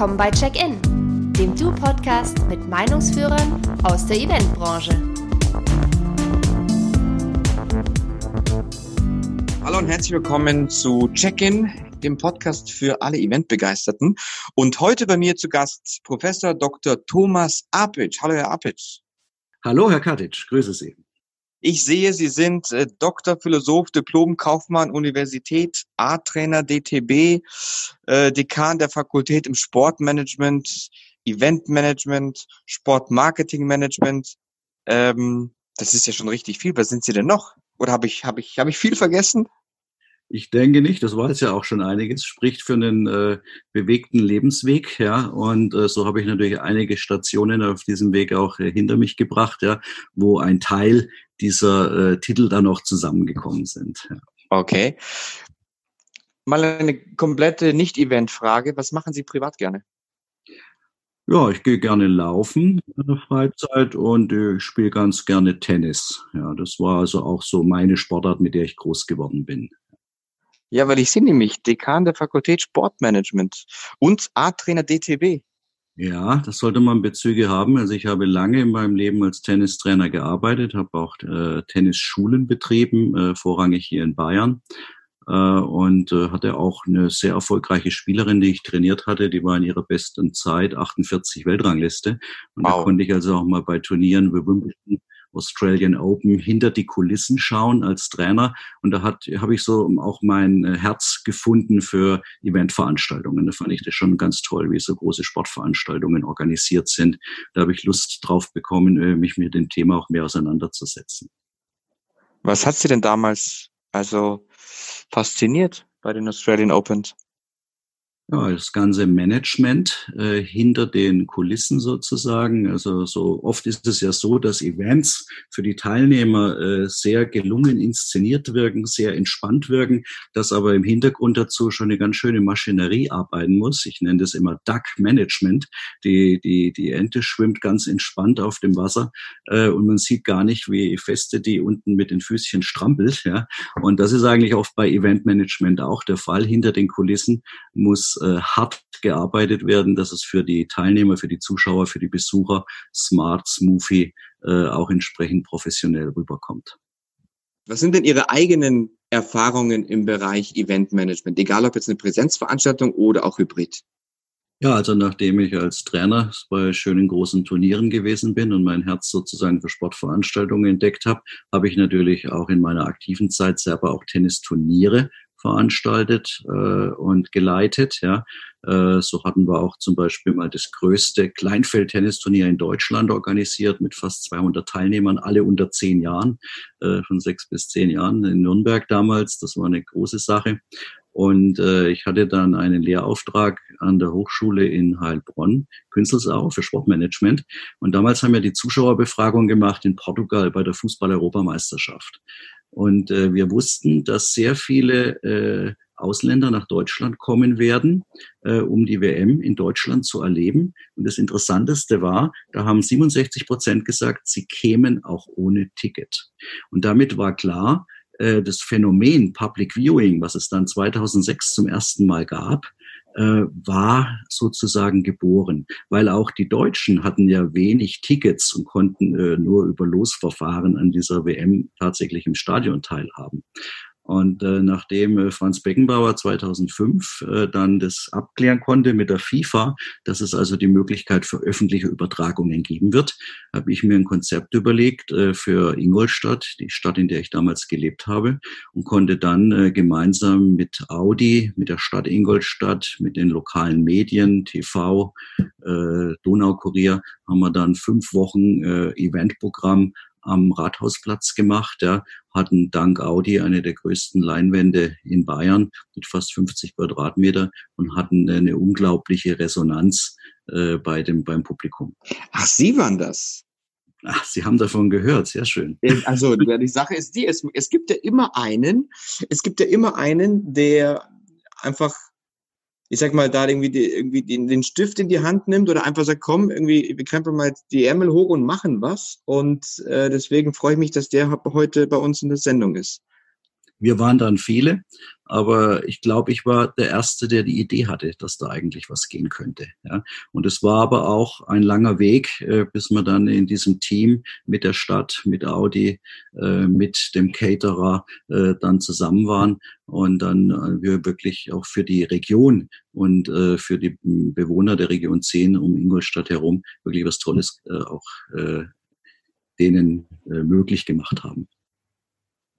Willkommen bei Check-In, dem Du-Podcast mit Meinungsführern aus der Eventbranche. Hallo und herzlich willkommen zu Check-In, dem Podcast für alle Eventbegeisterten. Und heute bei mir zu Gast Professor Dr. Thomas Apic. Hallo, Herr Apic. Hallo, Herr Katic. Grüße Sie. Ich sehe, Sie sind äh, Doktor, Philosoph, Diplom, Kaufmann, Universität, A-Trainer, DTB, äh, Dekan der Fakultät im Sportmanagement, Eventmanagement, Sportmarketingmanagement. Ähm, das ist ja schon richtig viel. Was sind Sie denn noch? Oder habe ich, habe ich, habe ich viel vergessen? Ich denke nicht, das war jetzt ja auch schon einiges, spricht für einen äh, bewegten Lebensweg, ja. Und äh, so habe ich natürlich einige Stationen auf diesem Weg auch äh, hinter mich gebracht, ja, wo ein Teil dieser äh, Titel dann auch zusammengekommen sind. Ja. Okay. Mal eine komplette Nicht-Event-Frage. Was machen Sie privat gerne? Ja, ich gehe gerne laufen in der Freizeit und äh, ich spiele ganz gerne Tennis. Ja, das war also auch so meine Sportart, mit der ich groß geworden bin. Ja, weil ich sehe nämlich Dekan der Fakultät Sportmanagement und A-Trainer DTB. Ja, das sollte man Bezüge haben. Also ich habe lange in meinem Leben als Tennistrainer gearbeitet, habe auch äh, Tennisschulen betrieben, äh, vorrangig hier in Bayern. Äh, und äh, hatte auch eine sehr erfolgreiche Spielerin, die ich trainiert hatte. Die war in ihrer besten Zeit 48 Weltrangliste. Und wow. da konnte ich also auch mal bei Turnieren Wimbledon Australian Open hinter die Kulissen schauen als Trainer. Und da habe ich so auch mein äh, Herz gefunden für Eventveranstaltungen. Da fand ich das schon ganz toll, wie so große Sportveranstaltungen organisiert sind. Da habe ich Lust drauf bekommen, äh, mich mit dem Thema auch mehr auseinanderzusetzen. Was hat Sie denn damals also fasziniert bei den Australian Opens? Ja, das ganze Management äh, hinter den Kulissen sozusagen. Also so oft ist es ja so, dass Events für die Teilnehmer äh, sehr gelungen inszeniert wirken, sehr entspannt wirken, dass aber im Hintergrund dazu schon eine ganz schöne Maschinerie arbeiten muss. Ich nenne das immer Duck Management. Die, die, die Ente schwimmt ganz entspannt auf dem Wasser äh, und man sieht gar nicht, wie feste die unten mit den Füßchen strampelt. Ja? Und das ist eigentlich oft bei Eventmanagement auch der Fall. Hinter den Kulissen muss äh, hart gearbeitet werden, dass es für die Teilnehmer, für die Zuschauer, für die Besucher smart, smoothy, äh, auch entsprechend professionell rüberkommt. Was sind denn Ihre eigenen Erfahrungen im Bereich Eventmanagement, egal ob jetzt eine Präsenzveranstaltung oder auch Hybrid? Ja, also nachdem ich als Trainer bei schönen großen Turnieren gewesen bin und mein Herz sozusagen für Sportveranstaltungen entdeckt habe, habe ich natürlich auch in meiner aktiven Zeit selber auch Tennisturniere veranstaltet äh, und geleitet. Ja. Äh, so hatten wir auch zum Beispiel mal das größte Kleinfeld-Tennisturnier in Deutschland organisiert mit fast 200 Teilnehmern, alle unter zehn Jahren, äh, von sechs bis zehn Jahren in Nürnberg damals. Das war eine große Sache. Und äh, ich hatte dann einen Lehrauftrag an der Hochschule in Heilbronn, Künzelsau für Sportmanagement. Und damals haben wir die Zuschauerbefragung gemacht in Portugal bei der Fußball-Europameisterschaft. Und äh, wir wussten, dass sehr viele äh, Ausländer nach Deutschland kommen werden, äh, um die WM in Deutschland zu erleben. Und das Interessanteste war, da haben 67 Prozent gesagt, sie kämen auch ohne Ticket. Und damit war klar, äh, das Phänomen Public Viewing, was es dann 2006 zum ersten Mal gab, war sozusagen geboren, weil auch die Deutschen hatten ja wenig Tickets und konnten äh, nur über Losverfahren an dieser WM tatsächlich im Stadion teilhaben. Und äh, nachdem äh, Franz Beckenbauer 2005 äh, dann das abklären konnte mit der FIFA, dass es also die Möglichkeit für öffentliche Übertragungen geben wird, habe ich mir ein Konzept überlegt äh, für Ingolstadt, die Stadt, in der ich damals gelebt habe, und konnte dann äh, gemeinsam mit Audi, mit der Stadt Ingolstadt, mit den lokalen Medien, TV, äh, Donaukurier, haben wir dann fünf Wochen äh, Eventprogramm am Rathausplatz gemacht. Ja, hatten dank Audi eine der größten Leinwände in Bayern mit fast 50 Quadratmeter und hatten eine unglaubliche Resonanz äh, bei dem, beim Publikum. Ach, Sie waren das? Ach, Sie haben davon gehört, sehr schön. Also die Sache ist die, es, es gibt ja immer einen, es gibt ja immer einen, der einfach ich sag mal, da irgendwie, die, irgendwie den, den Stift in die Hand nimmt oder einfach sagt, komm, irgendwie, wir krempeln mal die Ärmel hoch und machen was. Und äh, deswegen freue ich mich, dass der heute bei uns in der Sendung ist. Wir waren dann viele, aber ich glaube, ich war der Erste, der die Idee hatte, dass da eigentlich was gehen könnte. Ja. Und es war aber auch ein langer Weg, äh, bis wir dann in diesem Team mit der Stadt, mit Audi, äh, mit dem Caterer äh, dann zusammen waren und dann äh, wir wirklich auch für die Region und äh, für die Bewohner der Region 10 um Ingolstadt herum wirklich was Tolles äh, auch äh, denen äh, möglich gemacht haben.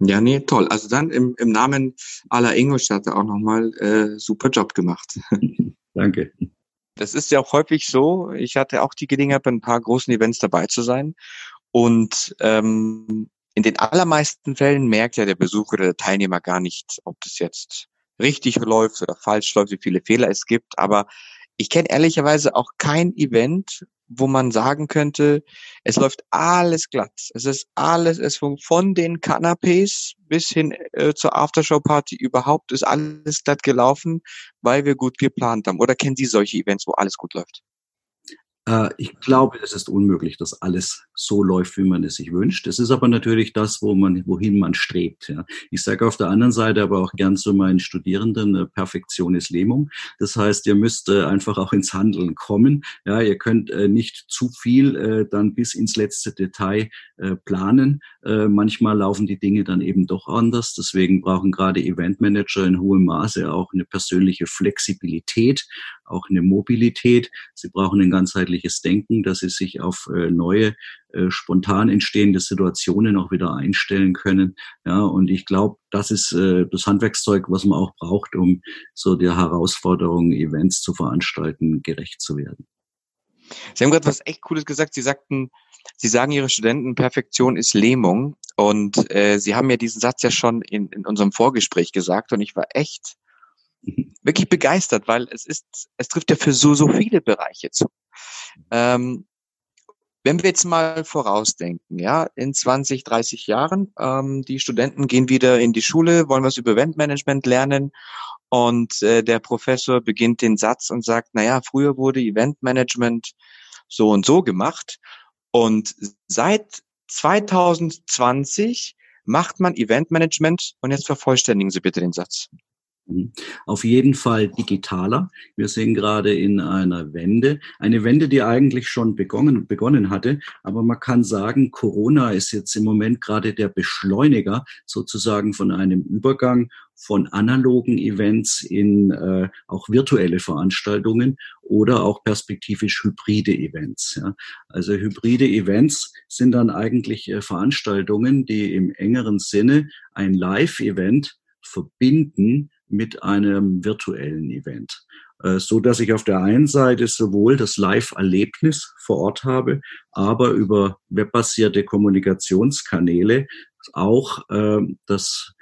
Ja, nee, toll. Also dann im, im Namen aller Ingolstädter auch nochmal äh, super Job gemacht. Danke. Das ist ja auch häufig so. Ich hatte auch die Gelegenheit, bei ein paar großen Events dabei zu sein. Und ähm, in den allermeisten Fällen merkt ja der Besucher oder der Teilnehmer gar nicht, ob das jetzt richtig läuft oder falsch läuft, wie viele Fehler es gibt. Aber ich kenne ehrlicherweise auch kein Event, wo man sagen könnte, es läuft alles glatt. Es ist alles, es von, den Canapés bis hin äh, zur Aftershow-Party überhaupt ist alles glatt gelaufen, weil wir gut geplant haben. Oder kennen Sie solche Events, wo alles gut läuft? Äh, ich glaube, es ist unmöglich, dass alles so läuft, wie man es sich wünscht. Es ist aber natürlich das, wo man, wohin man strebt. Ich sage auf der anderen Seite aber auch gern zu meinen Studierenden, äh, Perfektion ist Lähmung. Das heißt, ihr müsst äh, einfach auch ins Handeln kommen. Ja, ihr könnt nicht zu viel dann bis ins letzte Detail planen. Manchmal laufen die Dinge dann eben doch anders. Deswegen brauchen gerade Eventmanager in hohem Maße auch eine persönliche Flexibilität, auch eine Mobilität. Sie brauchen ein ganzheitliches Denken, dass sie sich auf äh, neue, äh, spontan entstehende Situationen auch wieder einstellen können. Ja, und ich glaube, das ist äh, das Handwerkszeug, was man auch braucht, um so der Herausforderung, Events zu veranstalten, gerecht zu werden. Sie haben gerade was echt Cooles gesagt. Sie sagten, Sie sagen Ihre Studenten, Perfektion ist Lähmung. Und äh, Sie haben ja diesen Satz ja schon in, in unserem Vorgespräch gesagt. Und ich war echt wirklich begeistert, weil es ist, es trifft ja für so, so viele Bereiche zu. Ähm, wenn wir jetzt mal vorausdenken, ja, in 20, 30 Jahren, ähm, die Studenten gehen wieder in die Schule, wollen was über Eventmanagement lernen und äh, der Professor beginnt den Satz und sagt, naja, früher wurde Eventmanagement so und so gemacht und seit 2020 macht man Eventmanagement und jetzt vervollständigen Sie bitte den Satz. Mhm. Auf jeden Fall digitaler. Wir sind gerade in einer Wende. Eine Wende, die eigentlich schon begonnen, begonnen hatte. Aber man kann sagen, Corona ist jetzt im Moment gerade der Beschleuniger sozusagen von einem Übergang von analogen Events in äh, auch virtuelle Veranstaltungen oder auch perspektivisch hybride Events. Ja. Also hybride Events sind dann eigentlich äh, Veranstaltungen, die im engeren Sinne ein Live-Event verbinden mit einem virtuellen Event, äh, so dass ich auf der einen Seite sowohl das Live-Erlebnis vor Ort habe, aber über webbasierte Kommunikationskanäle auch äh, das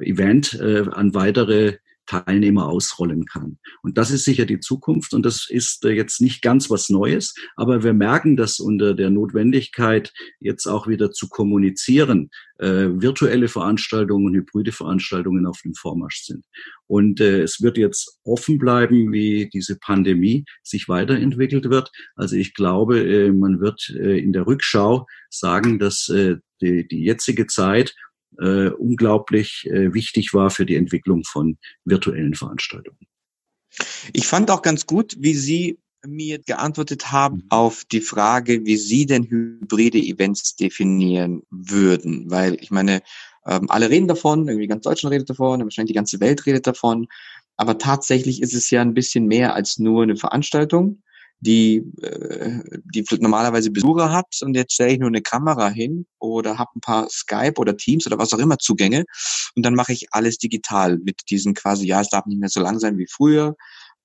Event äh, an weitere Teilnehmer ausrollen kann. Und das ist sicher die Zukunft und das ist äh, jetzt nicht ganz was Neues, aber wir merken das unter der Notwendigkeit, jetzt auch wieder zu kommunizieren, äh, virtuelle Veranstaltungen und hybride Veranstaltungen auf dem Vormarsch sind. Und äh, es wird jetzt offen bleiben, wie diese Pandemie sich weiterentwickelt wird. Also ich glaube, äh, man wird äh, in der Rückschau sagen, dass äh, die, die jetzige Zeit äh, unglaublich äh, wichtig war für die Entwicklung von virtuellen Veranstaltungen. Ich fand auch ganz gut, wie Sie mir geantwortet haben mhm. auf die Frage, wie Sie denn hybride Events definieren würden. Weil ich meine, ähm, alle reden davon, irgendwie ganz Deutschland redet davon, wahrscheinlich die ganze Welt redet davon. Aber tatsächlich ist es ja ein bisschen mehr als nur eine Veranstaltung die, äh, die normalerweise Besucher hat und jetzt stelle ich nur eine Kamera hin oder habe ein paar Skype oder Teams oder was auch immer Zugänge und dann mache ich alles digital mit diesen quasi, ja, es darf nicht mehr so lang sein wie früher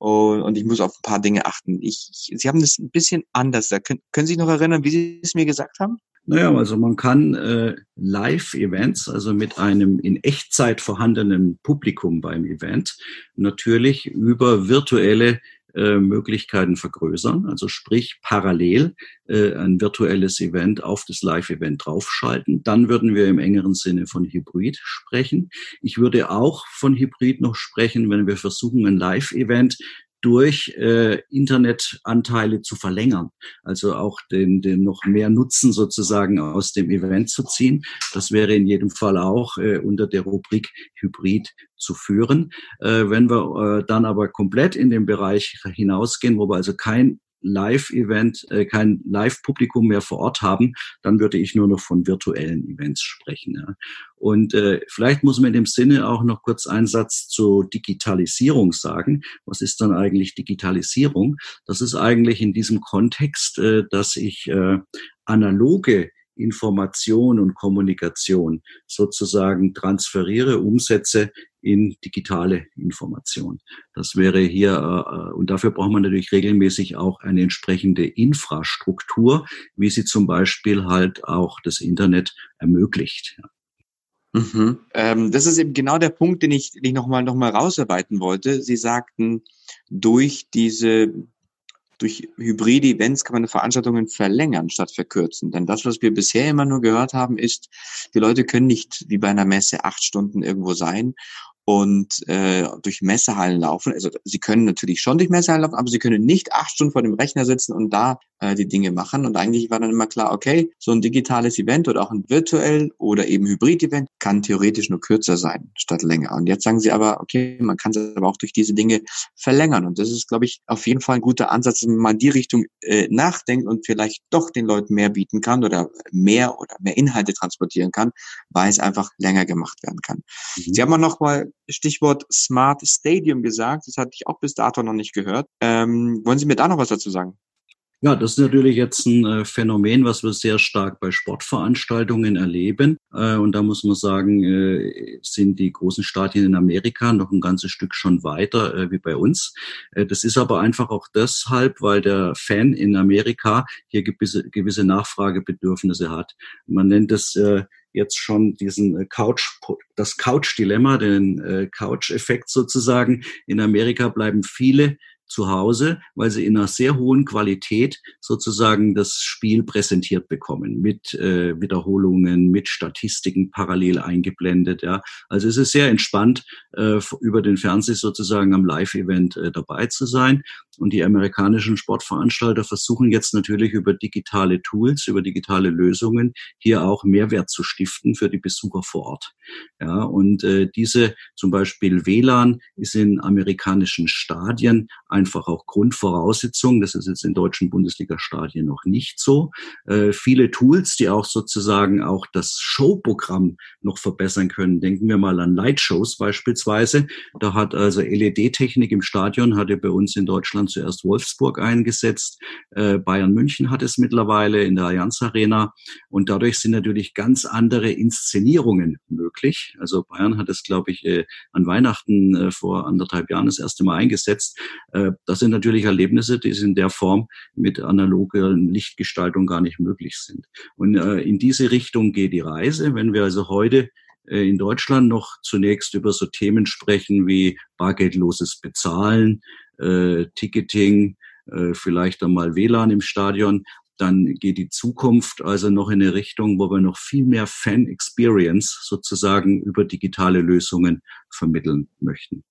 und, ich muss auf ein paar Dinge achten. Ich, Sie haben das ein bisschen anders. Da können, können Sie sich noch erinnern, wie Sie es mir gesagt haben? Naja, also man kann äh, Live-Events, also mit einem in Echtzeit vorhandenen Publikum beim Event, natürlich über virtuelle äh, Möglichkeiten vergrößern, also sprich parallel äh, ein virtuelles Event auf das Live-Event draufschalten. Dann würden wir im engeren Sinne von Hybrid sprechen. Ich würde auch von Hybrid noch sprechen, wenn wir versuchen, ein Live-Event durch äh, Internetanteile zu verlängern. Also auch den, den noch mehr Nutzen sozusagen aus dem Event zu ziehen. Das wäre in jedem Fall auch äh, unter der Rubrik Hybrid zu führen. Äh, wenn wir äh, dann aber komplett in den Bereich hinausgehen, wo wir also kein Live-Event, äh, kein Live-Publikum mehr vor Ort haben, dann würde ich nur noch von virtuellen Events sprechen. Ja. Und äh, vielleicht muss man in dem Sinne auch noch kurz einen Satz zur Digitalisierung sagen. Was ist dann eigentlich Digitalisierung? Das ist eigentlich in diesem Kontext, äh, dass ich äh, analoge Information und Kommunikation sozusagen transferiere, umsetze in digitale Information. Das wäre hier, äh, und dafür braucht man natürlich regelmäßig auch eine entsprechende Infrastruktur, wie sie zum Beispiel halt auch das Internet ermöglicht. Mhm. Ähm, das ist eben genau der Punkt, den ich, den ich nochmal noch mal rausarbeiten wollte. Sie sagten, durch diese durch hybride Events kann man Veranstaltungen verlängern statt verkürzen. Denn das, was wir bisher immer nur gehört haben, ist, die Leute können nicht wie bei einer Messe acht Stunden irgendwo sein und äh, durch Messehallen laufen. Also sie können natürlich schon durch Messehallen laufen, aber sie können nicht acht Stunden vor dem Rechner sitzen und da äh, die Dinge machen. Und eigentlich war dann immer klar, okay, so ein digitales Event oder auch ein virtuell oder eben Hybrid-Event kann theoretisch nur kürzer sein statt länger. Und jetzt sagen sie aber, okay, man kann es aber auch durch diese Dinge verlängern. Und das ist, glaube ich, auf jeden Fall ein guter Ansatz, dass man mal in die Richtung äh, nachdenkt und vielleicht doch den Leuten mehr bieten kann oder mehr oder mehr Inhalte transportieren kann, weil es einfach länger gemacht werden kann. Mhm. Sie haben auch noch mal Stichwort Smart Stadium gesagt. Das hatte ich auch bis dato noch nicht gehört. Ähm, wollen Sie mir da noch was dazu sagen? Ja, das ist natürlich jetzt ein äh, Phänomen, was wir sehr stark bei Sportveranstaltungen erleben. Äh, und da muss man sagen, äh, sind die großen Stadien in Amerika noch ein ganzes Stück schon weiter wie bei uns. Das ist aber einfach auch deshalb, weil der Fan in Amerika hier gewisse, gewisse Nachfragebedürfnisse hat. Man nennt es jetzt schon diesen Couch, das Couch-Dilemma, den Couch-Effekt sozusagen. In Amerika bleiben viele zu Hause, weil sie in einer sehr hohen Qualität sozusagen das Spiel präsentiert bekommen, mit äh, Wiederholungen, mit Statistiken parallel eingeblendet. Ja. Also es ist sehr entspannt, äh, über den Fernseher sozusagen am Live-Event äh, dabei zu sein. Und die amerikanischen Sportveranstalter versuchen jetzt natürlich über digitale Tools, über digitale Lösungen hier auch Mehrwert zu stiften für die Besucher vor Ort. Ja, und äh, diese zum Beispiel WLAN ist in amerikanischen Stadien einfach auch Grundvoraussetzung. Das ist jetzt in deutschen Bundesliga-Stadien noch nicht so. Äh, viele Tools, die auch sozusagen auch das Showprogramm noch verbessern können. Denken wir mal an Lightshows beispielsweise. Da hat also LED-Technik im Stadion, hatte bei uns in Deutschland zuerst Wolfsburg eingesetzt. Äh, Bayern München hat es mittlerweile in der Allianz Arena. Und dadurch sind natürlich ganz andere Inszenierungen möglich. Also Bayern hat es, glaube ich, äh, an Weihnachten äh, vor anderthalb Jahren das erste Mal eingesetzt. Das sind natürlich Erlebnisse, die in der Form mit analoger Lichtgestaltung gar nicht möglich sind. Und äh, in diese Richtung geht die Reise. Wenn wir also heute äh, in Deutschland noch zunächst über so Themen sprechen wie bargeldloses Bezahlen, äh, Ticketing, vielleicht einmal WLAN im Stadion, dann geht die Zukunft also noch in eine Richtung, wo wir noch viel mehr Fan-Experience sozusagen über digitale Lösungen vermitteln möchten.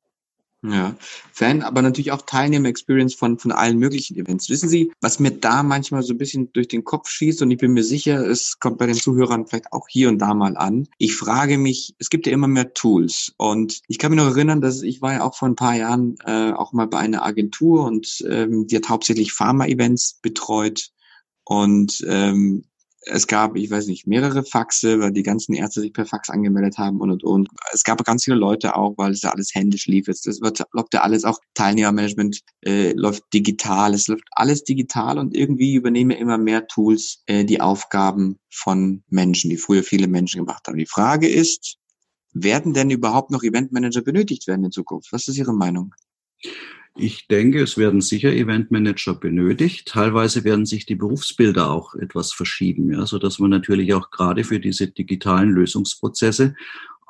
Ja, Fan, aber natürlich auch Teilnehmer-Experience von, von allen möglichen Events. Wissen Sie, was mir da manchmal so ein bisschen durch den Kopf schießt und ich bin mir sicher, es kommt bei den Zuhörern vielleicht auch hier und da mal an. Ich frage mich, es gibt ja immer mehr Tools und ich kann mich noch erinnern, dass ich war ja auch vor ein paar Jahren äh, auch mal bei einer Agentur und ähm, die hat hauptsächlich Pharma-Events betreut und ähm, es gab, ich weiß nicht, mehrere Faxe, weil die ganzen Ärzte sich per Fax angemeldet haben und und und. Es gab ganz viele Leute auch, weil es ja alles händisch lief. Es wird, läuft ja alles auch Teilnehmermanagement äh, läuft digital. Es läuft alles digital und irgendwie übernehmen immer mehr Tools äh, die Aufgaben von Menschen, die früher viele Menschen gemacht haben. Die Frage ist, werden denn überhaupt noch Eventmanager benötigt werden in Zukunft? Was ist Ihre Meinung? Ich denke, es werden sicher Eventmanager benötigt. Teilweise werden sich die Berufsbilder auch etwas verschieben, ja, so dass man natürlich auch gerade für diese digitalen Lösungsprozesse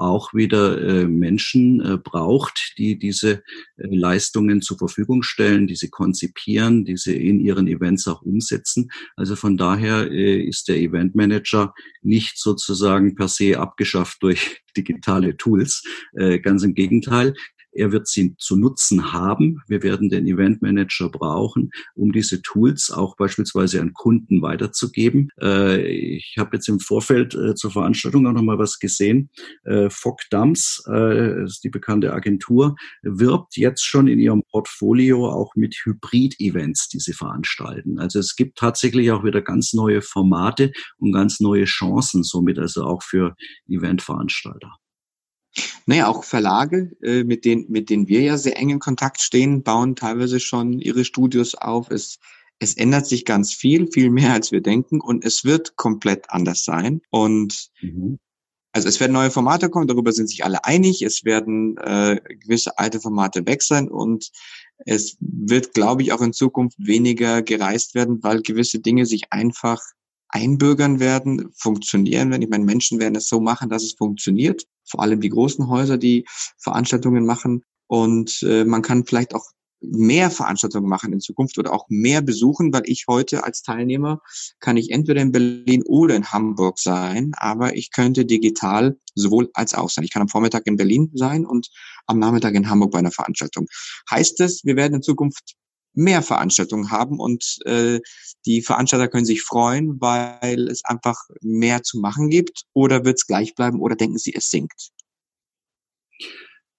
auch wieder äh, Menschen äh, braucht, die diese äh, Leistungen zur Verfügung stellen, diese konzipieren, diese in ihren Events auch umsetzen. Also von daher äh, ist der Eventmanager nicht sozusagen per se abgeschafft durch digitale Tools. Äh, ganz im Gegenteil Er wird sie zu nutzen haben. Wir werden den Event Manager brauchen, um diese Tools auch beispielsweise an Kunden weiterzugeben. Äh, ich habe jetzt im Vorfeld äh, zur Veranstaltung auch noch mal was gesehen. Äh, Fock Dams, äh, ist die bekannte Agentur, wirbt jetzt schon in ihrem Portfolio auch mit Hybrid-Events, die sie veranstalten. Also es gibt tatsächlich auch wieder ganz neue Formate und ganz neue Chancen somit, also auch für Eventveranstalter. Naja, auch Verlage, äh, mit, denen, mit denen wir ja sehr eng in Kontakt stehen, bauen teilweise schon ihre Studios auf. Es, es ändert sich ganz viel, viel mehr als wir denken und es wird komplett anders sein. Und mhm. also es werden neue Formate kommen, darüber sind sich alle einig. Es werden äh, gewisse alte Formate weg sein und es wird, glaube ich, auch in Zukunft weniger gereist werden, weil gewisse Dinge sich einfach einbürgern werden, funktionieren werden. Ich meine, Menschen werden es so machen, dass es funktioniert. Vor allem die großen Häuser, die Veranstaltungen machen. Und äh, man kann vielleicht auch mehr Veranstaltungen machen in Zukunft oder auch mehr besuchen, weil ich heute als Teilnehmer kann ich entweder in Berlin oder in Hamburg sein, aber ich könnte digital sowohl als auch sein. Ich kann am Vormittag in Berlin sein und am Nachmittag in Hamburg bei einer Veranstaltung. Heißt es, wir werden in Zukunft mehr Veranstaltungen haben und äh, die Veranstalter können sich freuen, weil es einfach mehr zu machen gibt oder wird es gleich bleiben oder denken sie, es sinkt?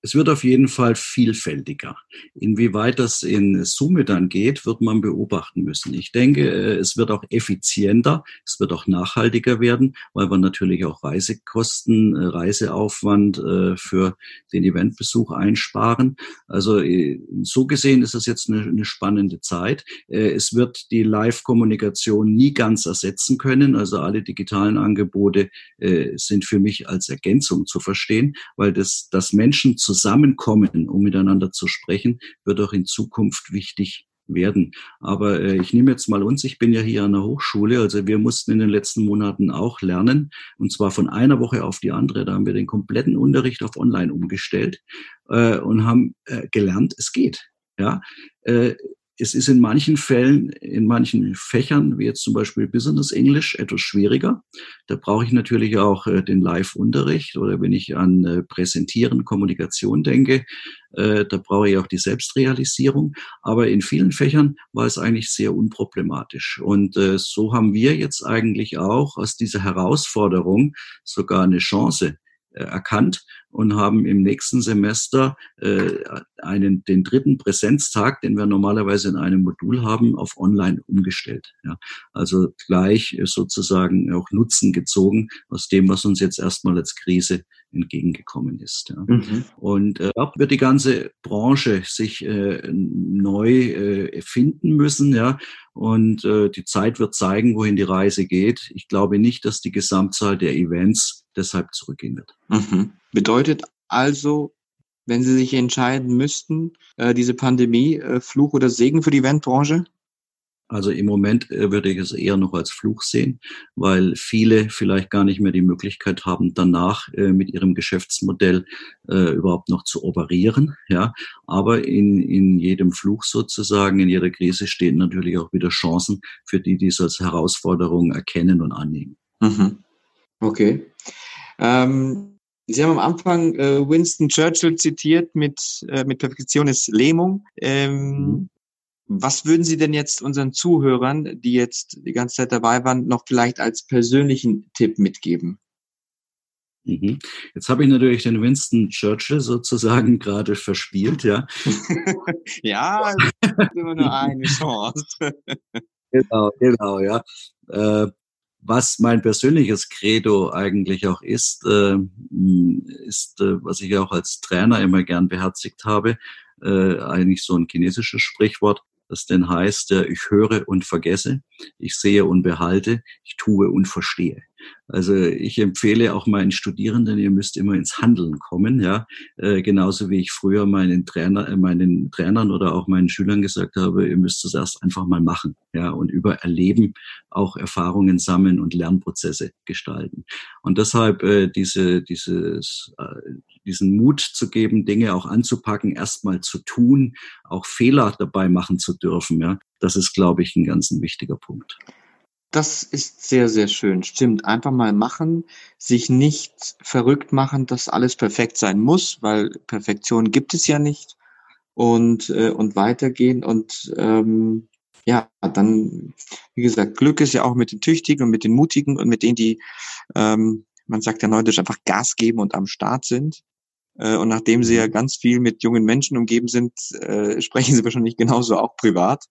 Es wird auf jeden Fall vielfältiger. Inwieweit das in Summe dann geht, wird man beobachten müssen. Ich denke, äh, es wird auch effizienter, es wird auch nachhaltiger werden, weil wir natürlich auch Reisekosten, äh, Reiseaufwand äh, für den Eventbesuch einsparen. Also so gesehen ist es jetzt eine, eine spannende Zeit. Es wird die Live-Kommunikation nie ganz ersetzen können. Also alle digitalen Angebote sind für mich als Ergänzung zu verstehen, weil das, das Menschen zu Zusammenkommen, um miteinander zu sprechen, wird auch in Zukunft wichtig werden. Aber äh, ich nehme jetzt mal uns, ich bin ja hier an der Hochschule, also wir mussten in den letzten Monaten auch lernen, und zwar von einer Woche auf die andere. Da haben wir den kompletten Unterricht auf Online umgestellt äh, und haben äh, gelernt, es geht. Ja, äh, es ist in manchen Fällen, in manchen Fächern, wie jetzt zum Beispiel Business English, etwas schwieriger. Da brauche ich natürlich auch äh, den Live-Unterricht oder wenn ich an äh, Präsentieren, Kommunikation denke, äh, da brauche ich auch die Selbstrealisierung. Aber in vielen Fächern war es eigentlich sehr unproblematisch. Und äh, so haben wir jetzt eigentlich auch aus dieser Herausforderung sogar eine Chance erkannt und haben im nächsten Semester äh, einen, den dritten Präsenztag, den wir normalerweise in einem Modul haben, auf Online umgestellt. Ja. Also gleich sozusagen auch Nutzen gezogen aus dem, was uns jetzt erstmal als Krise entgegengekommen ist. Ja. Mhm. Und äh, wird die ganze Branche sich äh, neu äh, finden müssen, ja. Und äh, die Zeit wird zeigen, wohin die Reise geht. Ich glaube nicht, dass die Gesamtzahl der Events deshalb zurückgehen wird. Mhm. Bedeutet also, wenn Sie sich entscheiden müssten, äh, diese Pandemie, äh, Fluch oder Segen für die Eventbranche? Also im Moment äh, würde ich es eher noch als Fluch sehen, weil viele vielleicht gar nicht mehr die Möglichkeit haben, danach äh, mit ihrem Geschäftsmodell äh, überhaupt noch zu operieren. Ja, aber in, in jedem Fluch sozusagen, in jeder Krise stehen natürlich auch wieder Chancen für die, die es als Herausforderung erkennen und annehmen. Mhm. Okay. Ähm, Sie haben am Anfang äh, Winston Churchill zitiert mit, äh, mit Perfektion ist Lähmung. Ähm, mhm. Was würden Sie denn jetzt unseren Zuhörern, die jetzt die ganze Zeit dabei waren, noch vielleicht als persönlichen Tipp mitgeben? Mhm. Jetzt habe ich natürlich den Winston Churchill sozusagen gerade verspielt, ja. ja, immer nur eine Chance. genau, genau, ja. Äh, was mein persönliches Credo eigentlich auch ist, äh, ist, äh, was ich auch als Trainer immer gern beherzigt habe, äh, eigentlich so ein chinesisches Sprichwort das denn heißt, ich höre und vergesse, ich sehe und behalte, ich tue und verstehe. Also ich empfehle auch meinen Studierenden, ihr müsst immer ins Handeln kommen, ja, äh, genauso wie ich früher meinen Trainer, äh, meinen Trainern oder auch meinen Schülern gesagt habe, ihr müsst es erst einfach mal machen, ja, und über Erleben auch Erfahrungen sammeln und Lernprozesse gestalten. Und deshalb äh, diese, dieses, äh, diesen Mut zu geben, Dinge auch anzupacken, erstmal zu tun, auch Fehler dabei machen zu dürfen, ja, das ist, glaube ich, ein ganz ein wichtiger Punkt. Das ist sehr, sehr schön. Stimmt. Einfach mal machen, sich nicht verrückt machen, dass alles perfekt sein muss, weil Perfektion gibt es ja nicht. Und, äh, und weitergehen und ähm, ja, dann, wie gesagt, Glück ist ja auch mit den Tüchtigen und mit den Mutigen und mit denen, die, ähm, man sagt ja neudeutsch, einfach Gas geben und am Start sind. Äh, und nachdem sie ja mhm. ganz viel mit jungen Menschen umgeben sind, äh, sprechen sie wahrscheinlich genauso auch privat.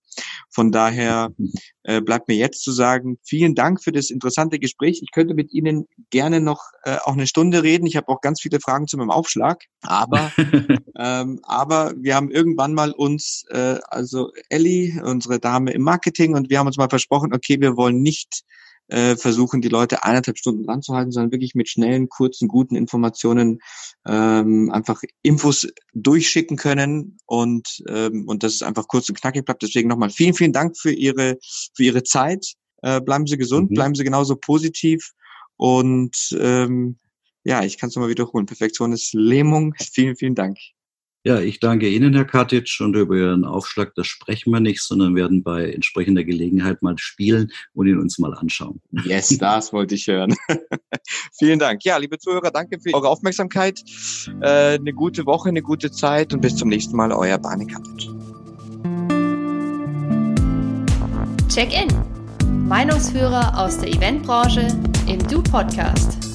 Von daher äh, bleibt mir jetzt zu sagen, vielen Dank für das interessante Gespräch. Ich könnte mit Ihnen gerne noch äh, auch eine Stunde reden. Ich habe auch ganz viele Fragen zu meinem Aufschlag. Aber, ähm, aber wir haben irgendwann mal uns, äh, also Ellie, unsere Dame im Marketing, und wir haben uns mal versprochen, okay, wir wollen nicht äh, versuchen, die Leute eineinhalb Stunden dran zu halten, sondern wirklich mit schnellen, kurzen, guten Informationen ähm, einfach Infos durchschicken können und, ähm, und das ist einfach kurz und knackig bleibt. Deswegen nochmal vielen, vielen Dank für Ihre, für Ihre Zeit. Äh, bleiben Sie gesund, mhm. bleiben Sie genauso positiv und ähm, ja, ich kann es nochmal wiederholen. Perfektion ist Lähmung. Vielen, vielen Dank. Ja, ich danke Ihnen, Herr Katic, und über Ihren Aufschlag, das sprechen wir nicht, sondern werden bei entsprechender Gelegenheit mal spielen und ihn uns mal anschauen. Yes, das wollte ich hören. Vielen Dank. Ja, liebe Zuhörer, danke für eure Aufmerksamkeit. Äh, eine gute Woche, eine gute Zeit und bis zum nächsten Mal, euer Barney Katic. Check-in. Meinungsführer aus der Eventbranche im Du-Podcast.